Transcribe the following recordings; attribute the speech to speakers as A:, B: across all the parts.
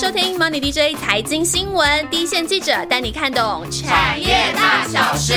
A: 收听 Money DJ 财经新闻，第一线记者带你看懂产业大小事。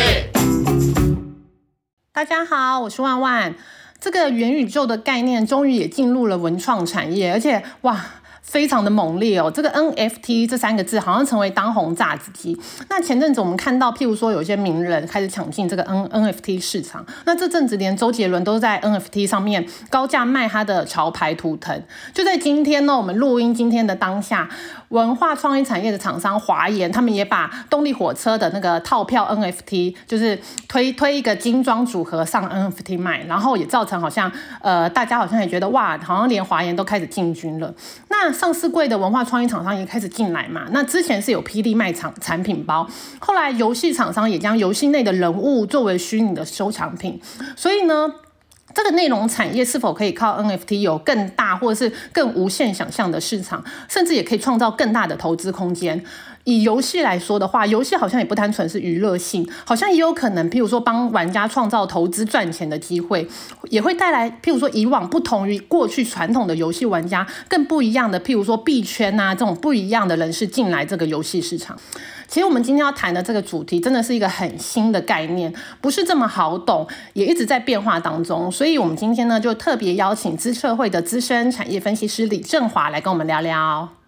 B: 大家好，我是万万。这个元宇宙的概念终于也进入了文创产业，而且哇！非常的猛烈哦，这个 NFT 这三个字好像成为当红炸子鸡。那前阵子我们看到，譬如说有一些名人开始抢进这个 N NFT 市场，那这阵子连周杰伦都在 NFT 上面高价卖他的潮牌图腾。就在今天呢，我们录音今天的当下，文化创意产业的厂商华研，他们也把动力火车的那个套票 NFT，就是推推一个精装组合上 NFT 卖，然后也造成好像呃大家好像也觉得哇，好像连华研都开始进军了。那上市贵的文化创意厂商也开始进来嘛？那之前是有霹雳卖场产品包，后来游戏厂商也将游戏内的人物作为虚拟的收藏品，所以呢，这个内容产业是否可以靠 NFT 有更大或者是更无限想象的市场，甚至也可以创造更大的投资空间？以游戏来说的话，游戏好像也不单纯是娱乐性，好像也有可能，譬如说帮玩家创造投资赚钱的机会，也会带来譬如说以往不同于过去传统的游戏玩家更不一样的，譬如说币圈啊这种不一样的人士进来这个游戏市场。其实我们今天要谈的这个主题，真的是一个很新的概念，不是这么好懂，也一直在变化当中。所以，我们今天呢，就特别邀请资策会的资深产业分析师李振华来跟我们聊聊。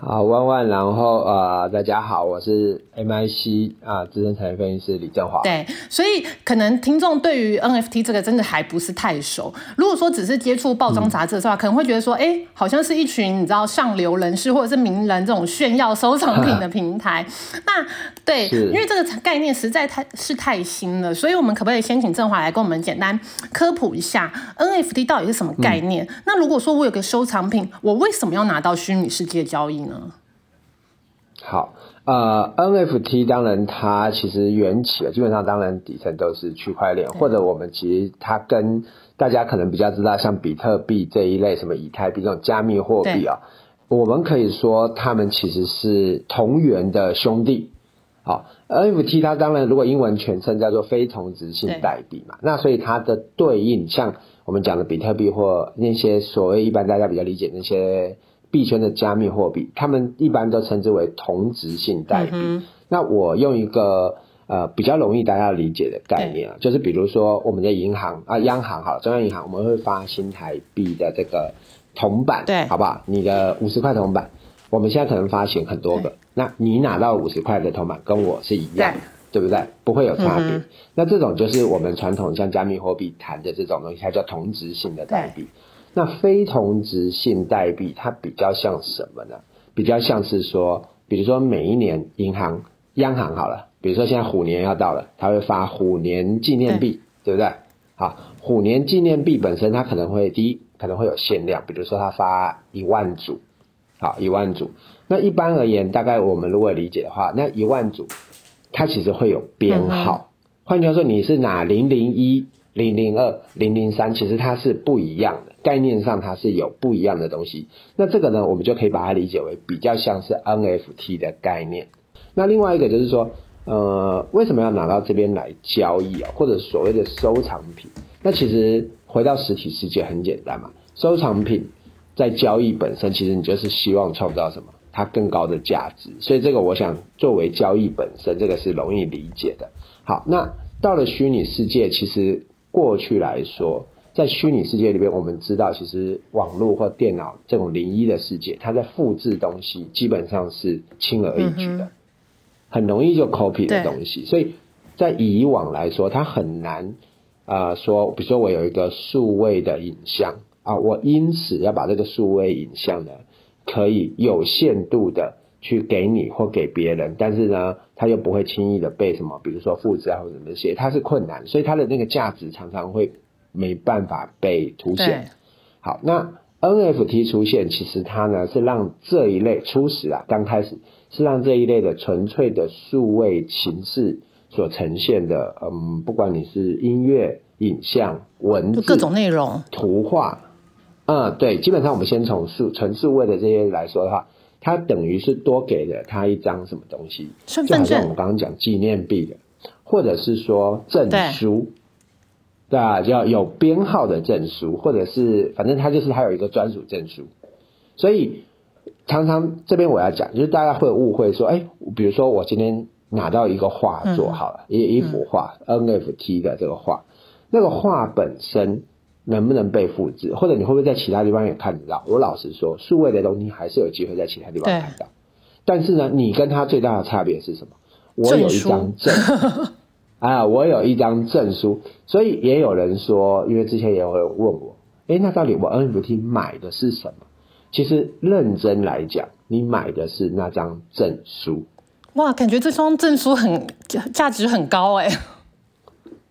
C: 好，万万，然后呃，大家好，我是 MIC 啊，资深产业分析师李振华。
B: 对，所以可能听众对于 NFT 这个真的还不是太熟。如果说只是接触报章杂志的话，可能会觉得说，哎，好像是一群你知道上流人士或者是名人这种炫耀收藏品的平台。那对，因为这个概念实在太是太新了，所以我们可不可以先请振华来跟我们简单科普一下 NFT 到底是什么概念？那如果说我有个收藏品，我为什么要拿到虚拟世界交易？
C: 好，呃，NFT 当然它其实缘起啊，基本上当然底层都是区块链，或者我们其实它跟大家可能比较知道，像比特币这一类，什么以太币这种加密货币啊，我们可以说他们其实是同源的兄弟。好，NFT 它当然如果英文全称叫做非同质性代币嘛，那所以它的对应像我们讲的比特币或那些所谓一般大家比较理解那些。币圈的加密货币，他们一般都称之为同质性代币。那我用一个呃比较容易大家理解的概念啊，就是比如说我们的银行啊，央行好，中央银行我们会发新台币的这个铜板，
B: 对，
C: 好不好？你的五十块铜板，我们现在可能发行很多个，那你拿到五十块的铜板跟我是一样，对不对？不会有差别。那这种就是我们传统像加密货币谈的这种东西，它叫同质性的代币。那非同质性代币它比较像什么呢？比较像是说，比如说每一年银行、央行好了，比如说现在虎年要到了，它会发虎年纪念币，对不对？好，虎年纪念币本身它可能会第一可能会有限量，比如说它发一万组，好一万组。那一般而言，大概我们如果理解的话，那一万组它其实会有编号，换句话说，你是拿零零一。零零二零零三，其实它是不一样的，概念上它是有不一样的东西。那这个呢，我们就可以把它理解为比较像是 NFT 的概念。那另外一个就是说，呃，为什么要拿到这边来交易啊？或者所谓的收藏品？那其实回到实体世界很简单嘛，收藏品在交易本身，其实你就是希望创造什么？它更高的价值。所以这个我想作为交易本身，这个是容易理解的。好，那到了虚拟世界，其实。过去来说，在虚拟世界里面，我们知道，其实网络或电脑这种零一的世界，它在复制东西基本上是轻而易举的，很容易就 copy 的东西。所以在以往来说，它很难啊说，比如说我有一个数位的影像啊，我因此要把这个数位影像呢，可以有限度的。去给你或给别人，但是呢，他又不会轻易的被什么，比如说复制啊或者什么些，它是困难，所以它的那个价值常常会没办法被凸显。好，那 NFT 出现，其实它呢是让这一类初始啊，刚开始是让这一类的纯粹的数位形式所呈现的，嗯，不管你是音乐、影像、文字、
B: 各种内容、
C: 图画，嗯，对，基本上我们先从数纯数位的这些来说的话。它等于是多给了他一张什么东西，
B: 身份证，
C: 我们刚刚讲纪念币的，或者是说证书，对。啊，叫有编号的证书，或者是反正他就是他有一个专属证书。所以常常这边我要讲，就是大家会误会说，哎，比如说我今天拿到一个画作好了，一一幅画 NFT 的这个画，那个画本身能不能被复制，或者你会不会在其他地方也看得到？我老实说，数位的东西还是有机会在其他地方看到。但是呢，你跟他最大的差别是什么？我有一张证，啊，我有一张证书，所以也有人说，因为之前也有人问我，哎，那到底我 NFT 买的是什么？其实认真来讲，你买的是那张证书。
B: 哇，感觉这双证书很价值很高哎。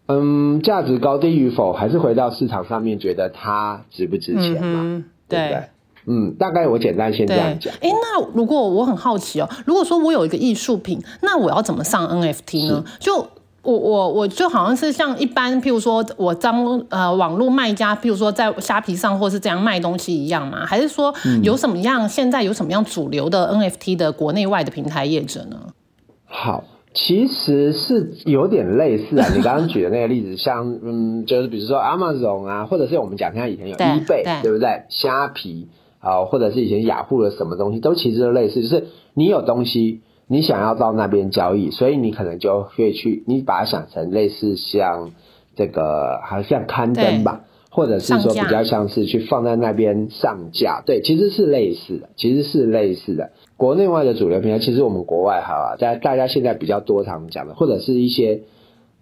C: 嗯，价值高低与否，还是回到市场上面，觉得它值不值钱嘛？对不对？嗯，大概我简单先这样讲。
B: 哎，那如果我很好奇哦，如果说我有一个艺术品，那我要怎么上 NFT 呢？就我我我就好像是像一般，譬如说我当呃网络卖家，譬如说在虾皮上或是这样卖东西一样嘛？还是说有什么样现在有什么样主流的 NFT 的国内外的平台业者呢？
C: 好，其实是有点类似啊。你刚刚举的那个例子，像嗯，就是比如说 Amazon 啊，或者是我们讲像以前有 eBay，对不对？虾皮啊，或者是以前雅虎的什么东西，都其实都类似，就是你有东西。你想要到那边交易，所以你可能就会去，你把它想成类似像这个，好像刊登吧，或者是说比较像是去放在那边上架。对，其实是类似的，其实是类似的。国内外的主流平台，其实我们国外哈，在大家现在比较多常讲的，或者是一些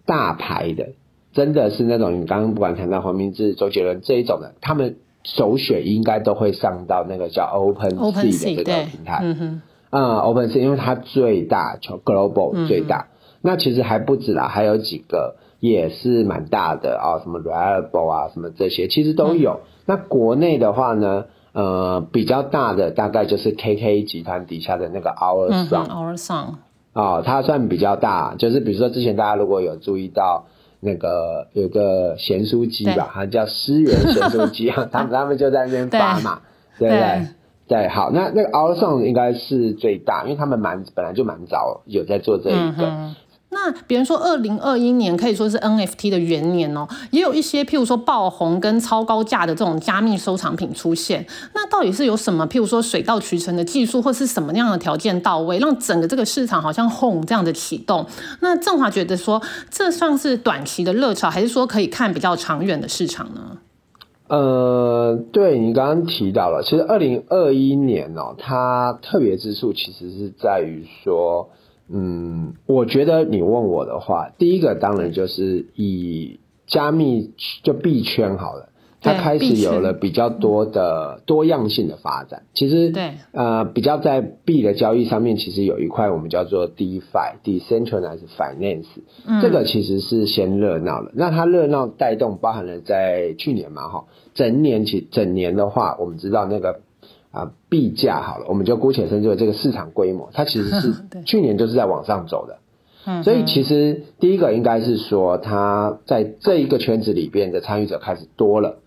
C: 大牌的，真的是那种你刚刚不管谈到黄明志、周杰伦这一种的，他们首选应该都会上到那个叫 Open Sea 的这个平台。嗯哼。嗯，Open Sea 因为它最大，就 Global 最大。那其实还不止啦，还有几个也是蛮大的啊，什么 Reliable 啊，什么这些其实都有。那国内的话呢，呃，比较大的大概就是 KK 集团底下的那个 Our
B: Song，Our Song
C: 哦，它算比较大。就是比如说之前大家如果有注意到那个有个咸酥鸡吧，它叫思源咸酥鸡啊，他们他们就在那边发嘛，对不对？对，好，那那个 Our Song 应该是最大，因为他们蛮本来就蛮早有在做这一个。
B: 那别人说二零二一年可以说是 NFT 的元年哦，也有一些譬如说爆红跟超高价的这种加密收藏品出现。那到底是有什么譬如说水到渠成的技术，或是什么样的条件到位，让整个这个市场好像轰这样的启动？那郑华觉得说，这算是短期的热潮，还是说可以看比较长远的市场呢？
C: 呃，对你刚刚提到了，其实二零二一年哦，它特别之处其实是在于说，嗯，我觉得你问我的话，第一个当然就是以加密就币圈好了。它开始有了比较多的多样性的发展。其实，
B: 对，
C: 呃，比较在币的交易上面，其实有一块我们叫做 DeFi（Decentralized Finance）。嗯，这个其实是先热闹了。那它热闹带动，包含了在去年嘛，哈，整年其整年的话，我们知道那个啊币价好了，我们就姑且称之为这个市场规模，它其实是 去年就是在往上走的。嗯，所以其实第一个应该是说，它在这一个圈子里边的参与者开始多了。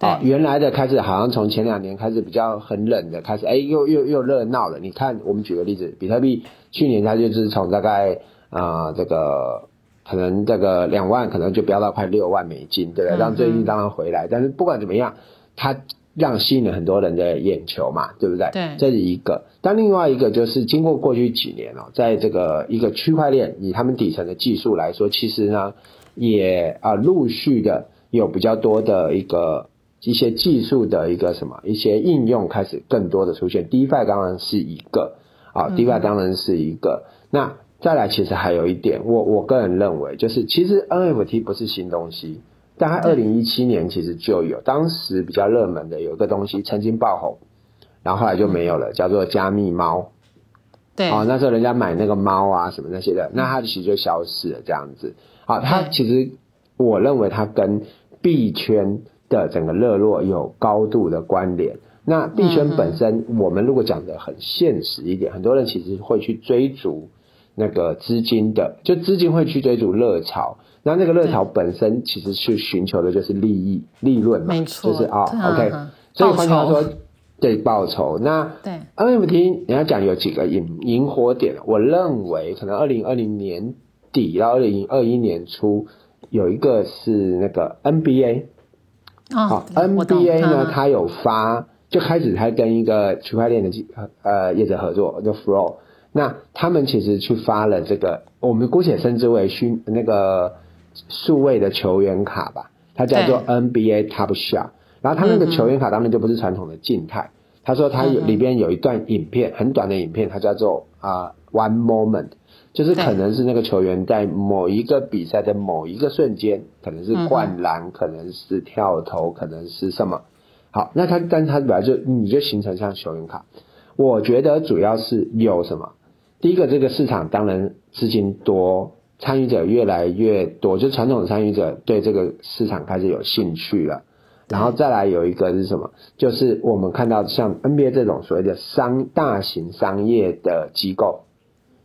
C: 啊，原来的开始好像从前两年开始比较很冷的开始，哎，又又又热闹了。你看，我们举个例子，比特币去年它就是从大概啊这个可能这个两万，可能就飙到快六万美金，对不对？让最近当然回来，但是不管怎么样，它让吸引了很多人的眼球嘛，对不对？
B: 对，
C: 这是一个。但另外一个就是经过过去几年哦，在这个一个区块链以他们底层的技术来说，其实呢也啊陆续的有比较多的一个。一些技术的一个什么，一些应用开始更多的出现，DeFi 当然是一个啊，DeFi 当然是一个。那再来，其实还有一点，我我个人认为，就是其实 NFT 不是新东西，大概二零一七年其实就有，当时比较热门的有一个东西曾经爆红，然后后来就没有了，叫做加密猫。
B: 对，
C: 哦，那时候人家买那个猫啊什么那些的，那它其实就消失了这样子。好，它其实我认为它跟币圈。的整个热络有高度的关联。那币圈本身，我们如果讲的很现实一点，很多人其实会去追逐那个资金的，就资金会去追逐热潮。那那个热潮本身其实去寻求的就是利益、利润嘛，就是啊，OK。所以换句话说，对报酬。那
B: 对
C: NFT，你要讲有几个引引火点，我认为可能二零二零年底到二零二一年初有一个是那个 NBA。
B: 好
C: ，NBA 呢，它有发就开始他跟一个区块链的呃业者合作，就 Flow。那他们其实去发了这个，我们姑且称之为虚那个数位的球员卡吧，它叫做 NBA Top Shot。然后它那个球员卡当然就不是传统的静态，他说他有里边有一段影片，很短的影片，它叫做啊 One Moment，就是可能是那个球员在某一个比赛的某一个瞬间，可能是灌篮，可能是跳投，可能是什么。好，那他但他本来就你就形成像球员卡，我觉得主要是有什么。第一个，这个市场当然资金多，参与者越来越多，就传统的参与者对这个市场开始有兴趣了。然后再来有一个是什么？就是我们看到像 NBA 这种所谓的商大型商业的机构，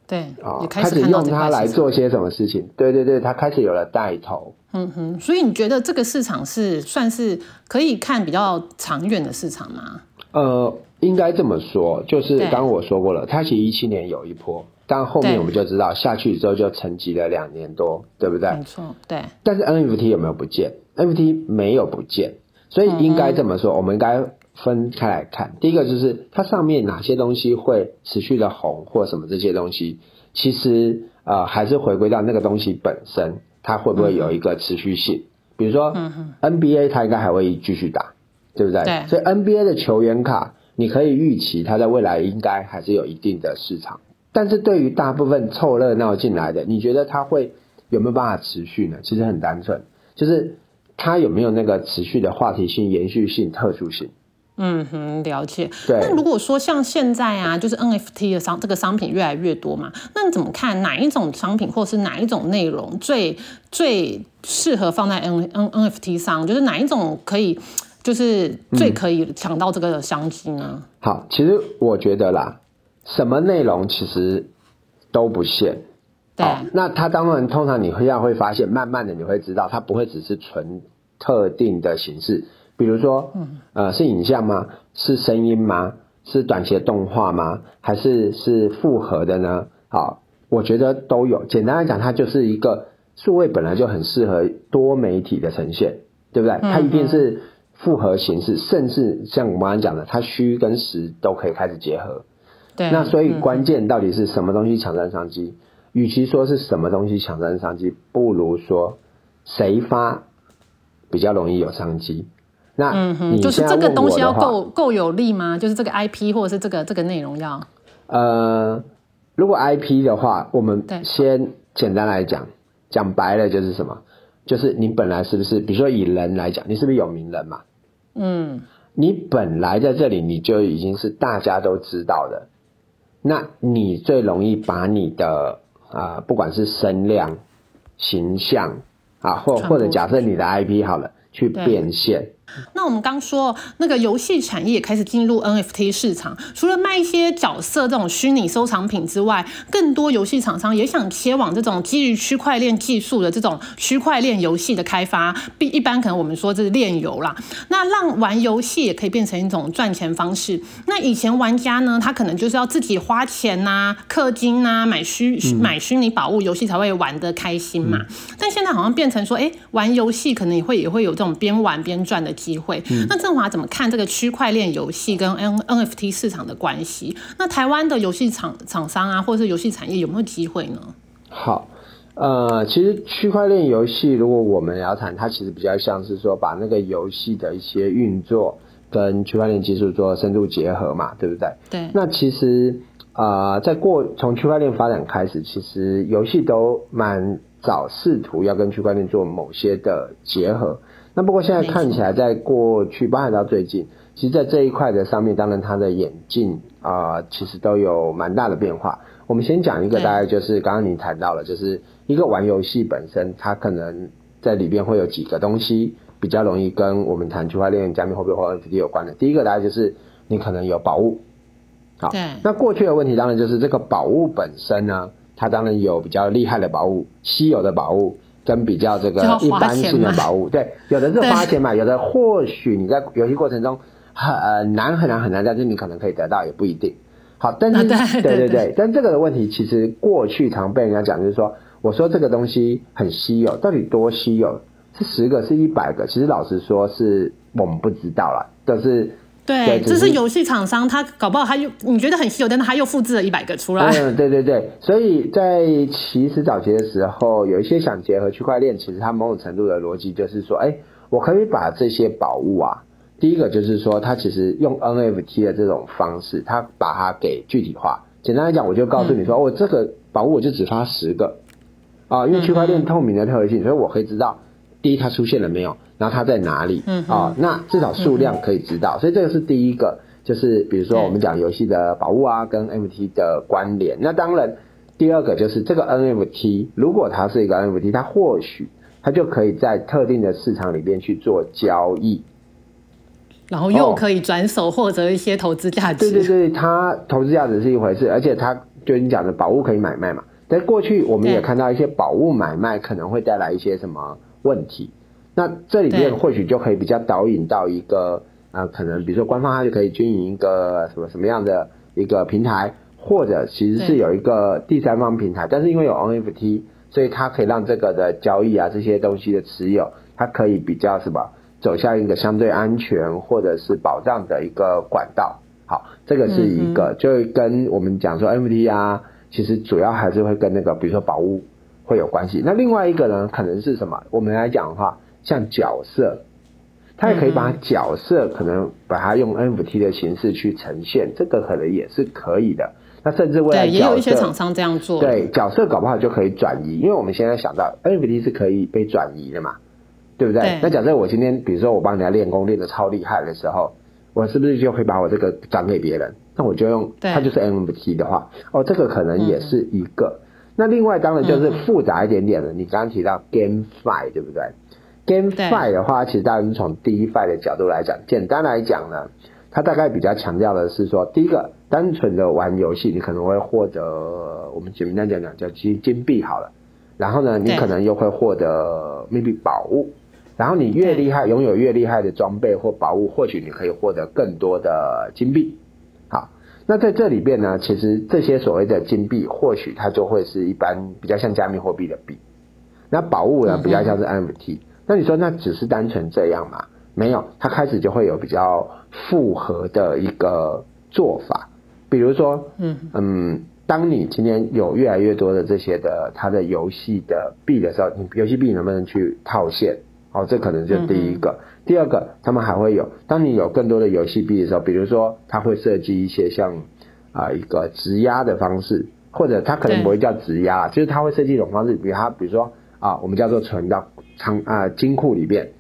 B: 对
C: 啊，开始用它来做些什么事情？对对对，它开始有了带头。
B: 嗯哼，所以你觉得这个市场是算是可以看比较长远的市场吗？
C: 呃。应该这么说，就是刚刚我说过了，它其实一七年有一波，但后面我们就知道下去之后就沉寂了两年多，对不对？
B: 没错，对。
C: 但是 NFT 有没有不见？NFT 没有不见，所以应该这么说，我们应该分开来看。第一个就是它上面哪些东西会持续的红或什么这些东西，其实呃还是回归到那个东西本身，它会不会有一个持续性？比如说 NBA 它应该还会继续打，对不对？
B: 对。
C: 所以 NBA 的球员卡。你可以预期它在未来应该还是有一定的市场，但是对于大部分凑热闹进来的，你觉得它会有没有办法持续呢？其实很单纯，就是它有没有那个持续的话题性、延续性、特殊性。
B: 嗯哼，了解。
C: 对。
B: 那如果说像现在啊，就是 NFT 的商这个商品越来越多嘛，那你怎么看哪一种商品或是哪一种内容最最适合放在 N N NFT 上？就是哪一种可以？就是最可以抢到这个商机呢。
C: 好，其实我觉得啦，什么内容其实都不限。
B: 对。
C: 那它当然通常你会要会发现，慢慢的你会知道，它不会只是纯特定的形式。比如说，嗯，呃，是影像吗？是声音吗？是短期的动画吗？还是是复合的呢？好，我觉得都有。简单来讲，它就是一个数位本来就很适合多媒体的呈现，对不对？它一定是。复合形式，甚至像我们刚刚讲的，它虚跟实都可以开始结合。
B: 对，
C: 那所以关键到底是什么东西抢占商机？与其说是什么东西抢占商机，不如说谁发比较容易有商机。那嗯哼，
B: 就是这个东西要够够有力吗？就是这个 IP 或者是这个这个内容要？
C: 呃，如果 IP 的话，我们先简单来讲，讲白了就是什么？就是你本来是不是，比如说以人来讲，你是不是有名人嘛？
B: 嗯，
C: 你本来在这里你就已经是大家都知道的，那你最容易把你的啊，不管是声量、形象啊，或或者假设你的 IP 好了，去变现。
B: 那我们刚说那个游戏产业开始进入 NFT 市场，除了卖一些角色这种虚拟收藏品之外，更多游戏厂商也想切往这种基于区块链技术的这种区块链游戏的开发。比一般可能我们说这是炼油啦，那让玩游戏也可以变成一种赚钱方式。那以前玩家呢，他可能就是要自己花钱呐、氪金呐、买虚买虚拟宝物，游戏才会玩得开心嘛。但现在好像变成说，哎，玩游戏可能也会也会有这种边玩边赚的。机会，那郑华怎么看这个区块链游戏跟 N NFT 市场的关系？那台湾的游戏厂厂商啊，或者是游戏产业有没有机会呢？
C: 好，呃，其实区块链游戏，如果我们要谈，它其实比较像是说把那个游戏的一些运作跟区块链技术做深度结合嘛，对不对？
B: 对。
C: 那其实啊，在过从区块链发展开始，其实游戏都蛮早试图要跟区块链做某些的结合。那不过现在看起来，在过去包含到最近，其实，在这一块的上面，当然它的演进啊，其实都有蛮大的变化。我们先讲一个，大概就是刚刚您谈到了，就是一个玩游戏本身，它可能在里边会有几个东西比较容易跟我们谈区块链、加密货币或 NFT 有关的。第一个大概就是你可能有宝物，好，那过去的问题当然就是这个宝物本身呢，它当然有比较厉害的宝物、稀有的宝物。跟比较这个一般性的宝物，对，有的是花钱买，有的或许你在游戏过程中很难很难很难，但是你可能可以得到，也不一定。好，但是对对对，但这个的问题其实过去常被人家讲，就是说，我说这个东西很稀有，到底多稀有？是十个，是一百个？其实老实说，是我们不知道了，就是
B: 对，这是游戏厂商，他搞不好他又你觉得很稀有，但是他又复制了一百个出来。
C: 嗯，对对对，所以在其实早期的时候，有一些想结合区块链，其实它某种程度的逻辑就是说，哎，我可以把这些宝物啊，第一个就是说，它其实用 NFT 的这种方式，它把它给具体化。简单来讲，我就告诉你说，哦，这个宝物我就只发十个啊，因为区块链透明的特性，所以我可以知道，第一它出现了没有。然后它在哪里？嗯啊，那至少数量可以知道，所以这个是第一个，就是比如说我们讲游戏的宝物啊，跟 NFT 的关联。那当然，第二个就是这个 NFT，如果它是一个 NFT，它或许它就可以在特定的市场里边去做交易，
B: 然后又可以转手获得一些投资价值。
C: 对对对，它投资价值是一回事，而且它就你讲的宝物可以买卖嘛。在过去我们也看到一些宝物买卖可能会带来一些什么问题。那这里面或许就可以比较导引到一个啊，可能比如说官方它就可以经营一个什么什么样的一个平台，或者其实是有一个第三方平台，但是因为有 NFT，所以它可以让这个的交易啊这些东西的持有，它可以比较什么走向一个相对安全或者是保障的一个管道。好，这个是一个，就跟我们讲说 NFT 啊，其实主要还是会跟那个比如说宝物会有关系。那另外一个呢，可能是什么？我们来讲的话。像角色，他也可以把角色可能把它用 NFT 的形式去呈现，这个可能也是可以的。那甚至未来
B: 也有一些厂商这样做，
C: 对角色搞不好就可以转移，因为我们现在想到 NFT 是可以被转移的嘛，对不对？那假设我今天比如说我帮人家练功练的超厉害的时候，我是不是就会把我这个转给别人？那我就用它就是 NFT 的话，哦，这个可能也是一个。那另外当然就是复杂一点点的，你刚刚提到 GameFi 对不对？GameFi 的话，其实当然是从 DeFi 的角度来讲，简单来讲呢，它大概比较强调的是说，第一个，单纯的玩游戏，你可能会获得我们简单讲讲叫金金币好了，然后呢，你可能又会获得 maybe 宝物，然后你越厉害，拥有越厉害的装备或宝物，或许你可以获得更多的金币。好，那在这里边呢，其实这些所谓的金币，或许它就会是一般比较像加密货币的币，那宝物呢，比较像是 NFT。那你说那只是单纯这样吗？没有，它开始就会有比较复合的一个做法，比如说，嗯嗯，当你今天有越来越多的这些的它的游戏的币的时候，你游戏币能不能去套现？哦，这可能就第一个。第二个，他们还会有，当你有更多的游戏币的时候，比如说，他会设计一些像啊一个质押的方式，或者他可能不会叫质押，就是他会设计一种方式，比如他，比如说啊，我们叫做存到。仓啊金库里边，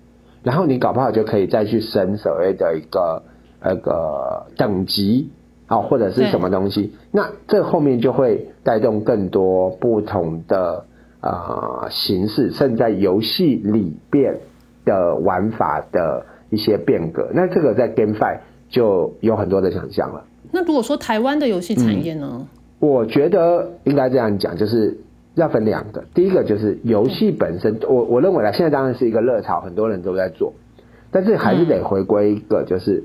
C: 然后你搞不好就可以再去升所谓的一个那个等级啊，或者是什么东西，那这后面就会带动更多不同的呃形式，甚至在游戏里边的玩法的一些变革。那这个在 GameFi 就有很多的想象了。
B: 那如果说台湾的游戏产业呢？
C: 我觉得应该这样讲，就是。要分两个，第一个就是游戏本身，我我认为呢，现在当然是一个热潮，很多人都在做，但是还是得回归一个，就是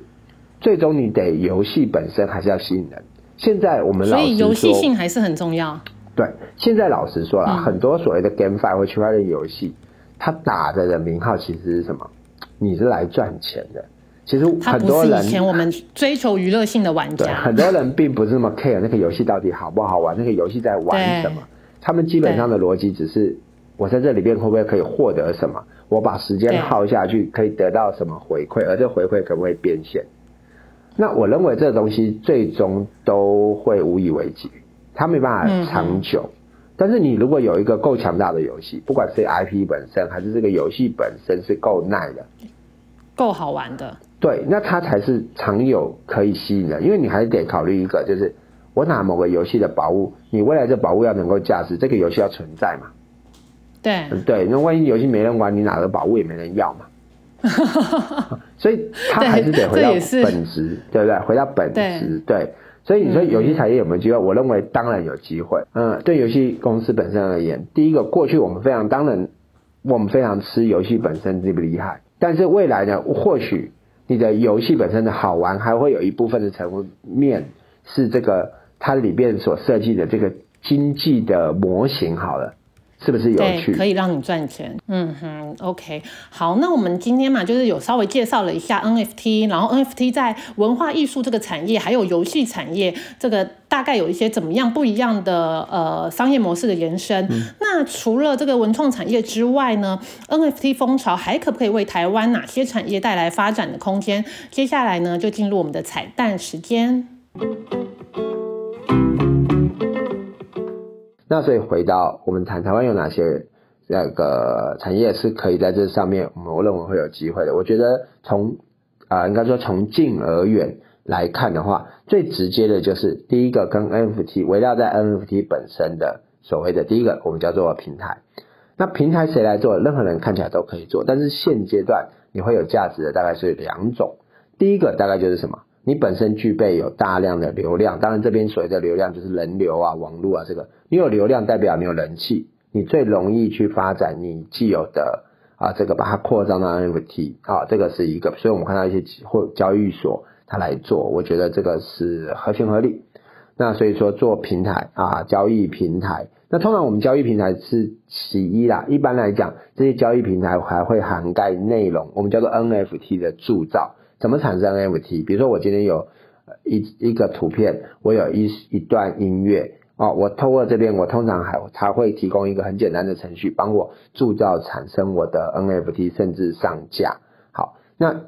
C: 最终你得游戏本身还是要吸引人。现在我们
B: 所以游戏性还是很重要。
C: 对，现在老实说了，很多所谓的 GameFi 或区块链游戏，它打的的名号其实是什么？你是来赚钱的。其实很多人
B: 以前我们追求娱乐性的玩家，
C: 很多人并不是那么 care 那个游戏到底好不好玩，那个游戏在玩什么。他们基本上的逻辑只是，我在这里边会不会可以获得什么？我把时间耗下去可以得到什么回馈？而这回馈可不可以变现？那我认为这东西最终都会无以为继，它没办法长久。但是你如果有一个够强大的游戏，不管是 IP 本身还是这个游戏本身是够耐的、
B: 够好玩的，
C: 对，那它才是常有可以吸引的。因为你还是得考虑一个，就是。我拿某个游戏的宝物，你未来这宝物要能够价值，这个游戏要存在嘛？
B: 对，
C: 对，那万一游戏没人玩，你拿的宝物也没人要嘛？所以它还是得回到本质，对不对？回到本质，对。所以你说游戏产业有没有机会？我认为当然有机会。嗯，对游戏公司本身而言，第一个，过去我们非常当然，我们非常吃游戏本身厉不厉害，但是未来呢，或许你的游戏本身的好玩，还会有一部分的层面是这个。它里边所设计的这个经济的模型，好了，是不是有趣？
B: 可以让你赚钱。嗯哼，OK，好，那我们今天嘛，就是有稍微介绍了一下 NFT，然后 NFT 在文化艺术这个产业，还有游戏产业，这个大概有一些怎么样不一样的呃商业模式的延伸。那除了这个文创产业之外呢，NFT 风潮还可不可以为台湾哪些产业带来发展的空间？接下来呢，就进入我们的彩蛋时间。
C: 那所以回到我们谈台湾有哪些那个产业是可以在这上面，我们认为会有机会的。我觉得从啊应该说从近而远来看的话，最直接的就是第一个跟 NFT 围绕在 NFT 本身的所谓的第一个我们叫做平台。那平台谁来做？任何人看起来都可以做，但是现阶段你会有价值的大概是两种。第一个大概就是什么？你本身具备有大量的流量，当然这边所谓的流量就是人流啊、网络啊，这个你有流量代表你有人气，你最容易去发展你既有的啊这个把它扩张到 NFT 啊，这个是一个，所以我们看到一些或交易所它来做，我觉得这个是合情合理。那所以说做平台啊，交易平台，那通常我们交易平台是其一啦，一般来讲这些交易平台还会涵盖内容，我们叫做 NFT 的铸造。怎么产生 NFT？比如说我今天有一一个图片，我有一一段音乐哦，我透过这边，我通常还它会提供一个很简单的程序，帮我铸造产生我的 NFT，甚至上架。好，那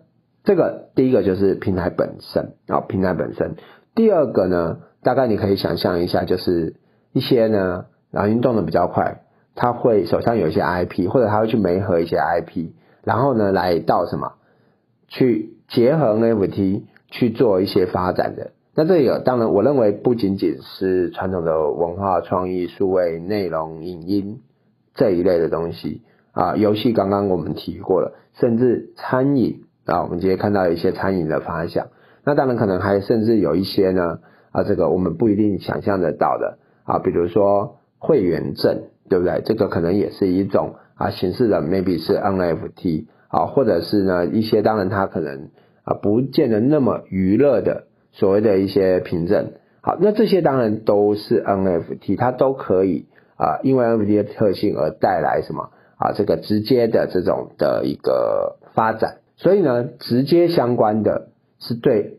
C: 这个第一个就是平台本身啊，平台本身。第二个呢，大概你可以想象一下，就是一些呢，然后运动的比较快，他会手上有一些 IP，或者他会去媒合一些 IP，然后呢来到什么去。结合 NFT 去做一些发展的，那这个当然，我认为不仅仅是传统的文化创意、数位内容、影音这一类的东西啊，游戏刚刚我们提过了，甚至餐饮啊，我们今天看到一些餐饮的发想，那当然可能还甚至有一些呢啊，这个我们不一定想象得到的啊，比如说会员证，对不对？这个可能也是一种啊形式的，maybe 是 NFT。啊，或者是呢一些当然它可能啊不见得那么娱乐的所谓的一些凭证，好，那这些当然都是 NFT，它都可以啊，因为 NFT 的特性而带来什么啊这个直接的这种的一个发展，所以呢直接相关的是对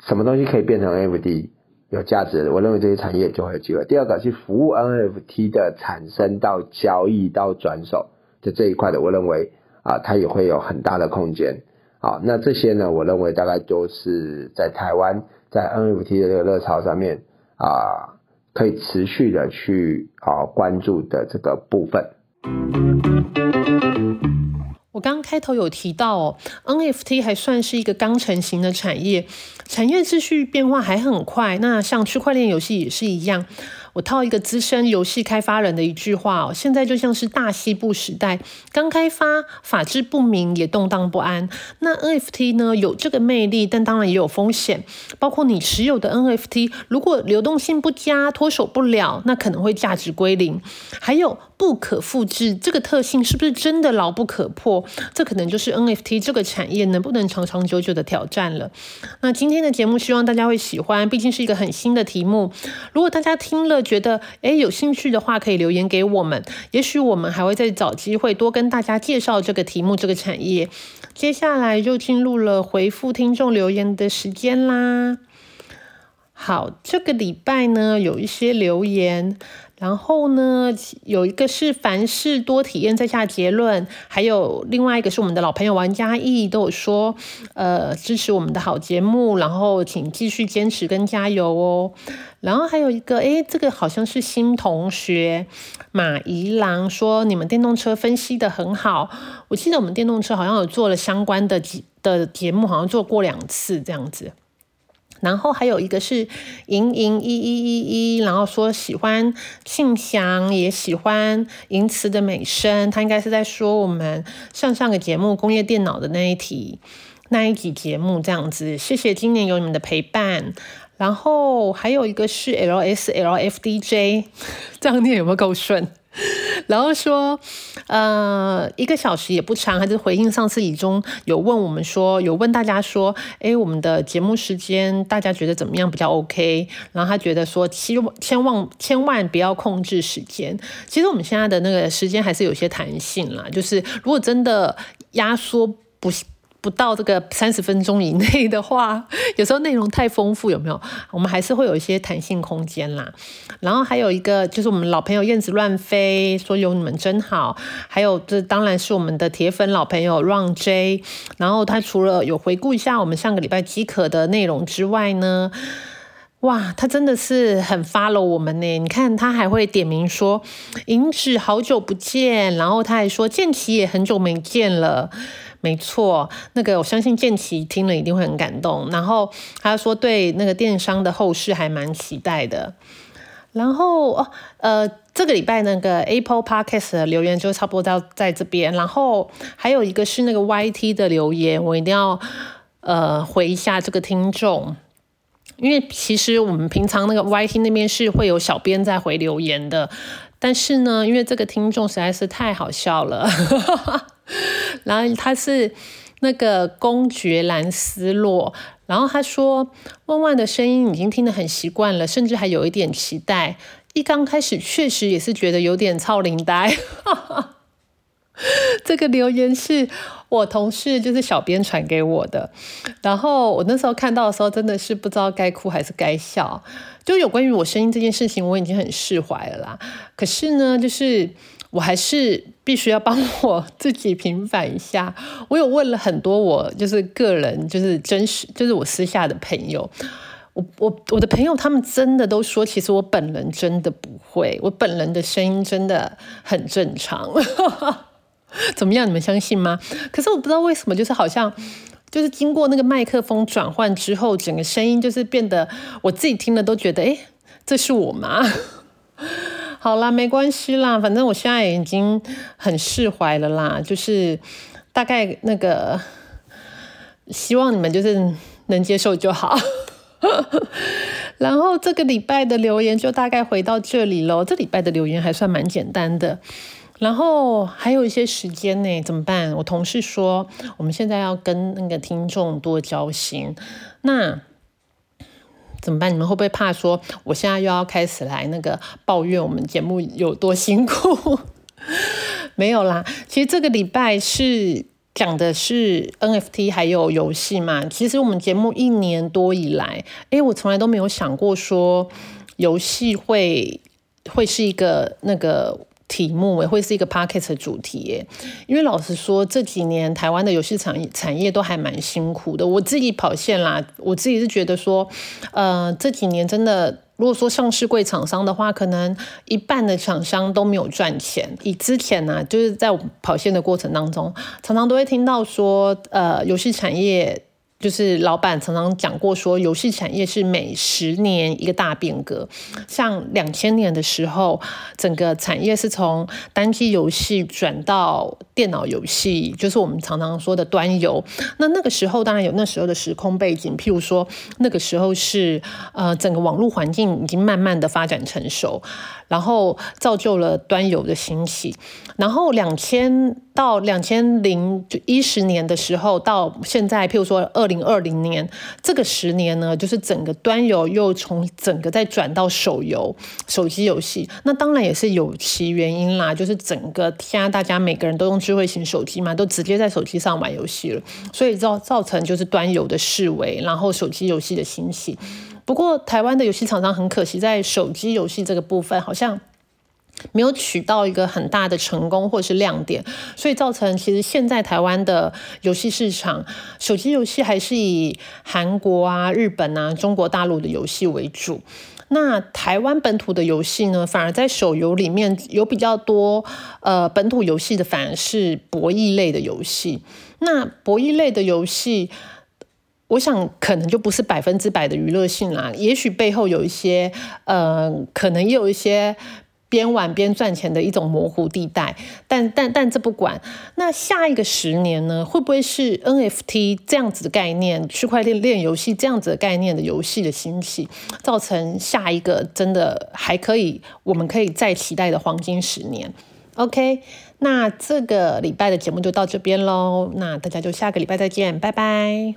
C: 什么东西可以变成 NFT 有价值的，我认为这些产业就会有机会。第二个是服务 NFT 的产生到交易到转手的这一块的，我认为。啊，它也会有很大的空间。好，那这些呢，我认为大概都是在台湾在 NFT 的这个热潮上面啊，可以持续的去啊关注的这个部分。
B: 我刚刚开头有提到哦，NFT 还算是一个刚成型的产业，产业秩序变化还很快。那像区块链游戏也是一样。我套一个资深游戏开发人的一句话哦，现在就像是大西部时代，刚开发，法制不明，也动荡不安。那 NFT 呢，有这个魅力，但当然也有风险，包括你持有的 NFT，如果流动性不佳，脱手不了，那可能会价值归零。还有不可复制这个特性，是不是真的牢不可破？这可能就是 NFT 这个产业能不能长长久久的挑战了。那今天的节目，希望大家会喜欢，毕竟是一个很新的题目。如果大家听了，觉得诶有兴趣的话，可以留言给我们，也许我们还会再找机会多跟大家介绍这个题目、这个产业。接下来就进入了回复听众留言的时间啦。好，这个礼拜呢有一些留言。然后呢，有一个是凡事多体验再下结论，还有另外一个是我们的老朋友王嘉义都有说，呃，支持我们的好节目，然后请继续坚持跟加油哦。然后还有一个，诶，这个好像是新同学马怡郎说，你们电动车分析的很好，我记得我们电动车好像有做了相关的节的节目，好像做过两次这样子。然后还有一个是莹莹一一一一，然后说喜欢庆祥，也喜欢银慈的美声，他应该是在说我们上上个节目工业电脑的那一题那一集节目这样子。谢谢今年有你们的陪伴。然后还有一个是 L S L F D J，这样念有没有够顺？然后说，呃，一个小时也不长，还是回应上次以中有问我们说，有问大家说，哎，我们的节目时间大家觉得怎么样比较 OK？然后他觉得说，希望千万千万不要控制时间。其实我们现在的那个时间还是有些弹性啦，就是如果真的压缩不。不到这个三十分钟以内的话，有时候内容太丰富，有没有？我们还是会有一些弹性空间啦。然后还有一个就是我们老朋友燕子乱飞说有你们真好，还有这当然是我们的铁粉老朋友 Run J。然后他除了有回顾一下我们上个礼拜饥渴的内容之外呢，哇，他真的是很 follow 我们呢。你看他还会点名说银子好久不见，然后他还说建奇也很久没见了。没错，那个我相信建奇听了一定会很感动。然后他说对那个电商的后市还蛮期待的。然后哦，呃，这个礼拜那个 Apple Podcast 的留言就差不多到在这边。然后还有一个是那个 YT 的留言，我一定要呃回一下这个听众，因为其实我们平常那个 YT 那边是会有小编在回留言的，但是呢，因为这个听众实在是太好笑了。然后他是那个公爵兰斯洛，然后他说：“万万的声音已经听得很习惯了，甚至还有一点期待。一刚开始确实也是觉得有点超龄呆。”这个留言是我同事就是小编传给我的，然后我那时候看到的时候真的是不知道该哭还是该笑。就有关于我声音这件事情，我已经很释怀了啦。可是呢，就是。我还是必须要帮我自己平反一下。我有问了很多我就是个人就是真实就是我私下的朋友，我我我的朋友他们真的都说，其实我本人真的不会，我本人的声音真的很正常。怎么样？你们相信吗？可是我不知道为什么，就是好像就是经过那个麦克风转换之后，整个声音就是变得我自己听了都觉得，哎，这是我吗？好啦，没关系啦，反正我现在已经很释怀了啦。就是大概那个，希望你们就是能接受就好。然后这个礼拜的留言就大概回到这里喽。这礼拜的留言还算蛮简单的，然后还有一些时间呢，怎么办？我同事说，我们现在要跟那个听众多交心。那。怎么办？你们会不会怕说我现在又要开始来那个抱怨我们节目有多辛苦？没有啦，其实这个礼拜是讲的是 NFT 还有游戏嘛。其实我们节目一年多以来，哎，我从来都没有想过说游戏会会是一个那个。题目也会是一个 p o c k e t 主题耶，因为老实说这几年台湾的游戏产业产业都还蛮辛苦的。我自己跑线啦，我自己是觉得说，呃，这几年真的，如果说上市柜厂商的话，可能一半的厂商都没有赚钱。以之前呢，就是在跑线的过程当中，常常都会听到说，呃，游戏产业。就是老板常常讲过，说游戏产业是每十年一个大变革。像两千年的时候，整个产业是从单机游戏转到电脑游戏，就是我们常常说的端游。那那个时候当然有那时候的时空背景，譬如说那个时候是呃整个网络环境已经慢慢的发展成熟。然后造就了端游的兴起，然后两千到两千零一十年的时候，到现在，譬如说二零二零年这个十年呢，就是整个端游又从整个再转到手游、手机游戏。那当然也是有其原因啦，就是整个现在大家每个人都用智慧型手机嘛，都直接在手机上玩游戏了，所以造造成就是端游的式微，然后手机游戏的兴起。不过，台湾的游戏厂商很可惜，在手机游戏这个部分好像没有取到一个很大的成功或是亮点，所以造成其实现在台湾的游戏市场，手机游戏还是以韩国啊、日本啊、中国大陆的游戏为主。那台湾本土的游戏呢，反而在手游里面有比较多呃本土游戏的，反而是博弈类的游戏。那博弈类的游戏。我想可能就不是百分之百的娱乐性啦，也许背后有一些，呃，可能也有一些边玩边赚钱的一种模糊地带。但但但这不管，那下一个十年呢，会不会是 NFT 这样子的概念，区块链链游戏这样子的概念的游戏的兴起，造成下一个真的还可以，我们可以再期待的黄金十年？OK，那这个礼拜的节目就到这边喽，那大家就下个礼拜再见，拜拜。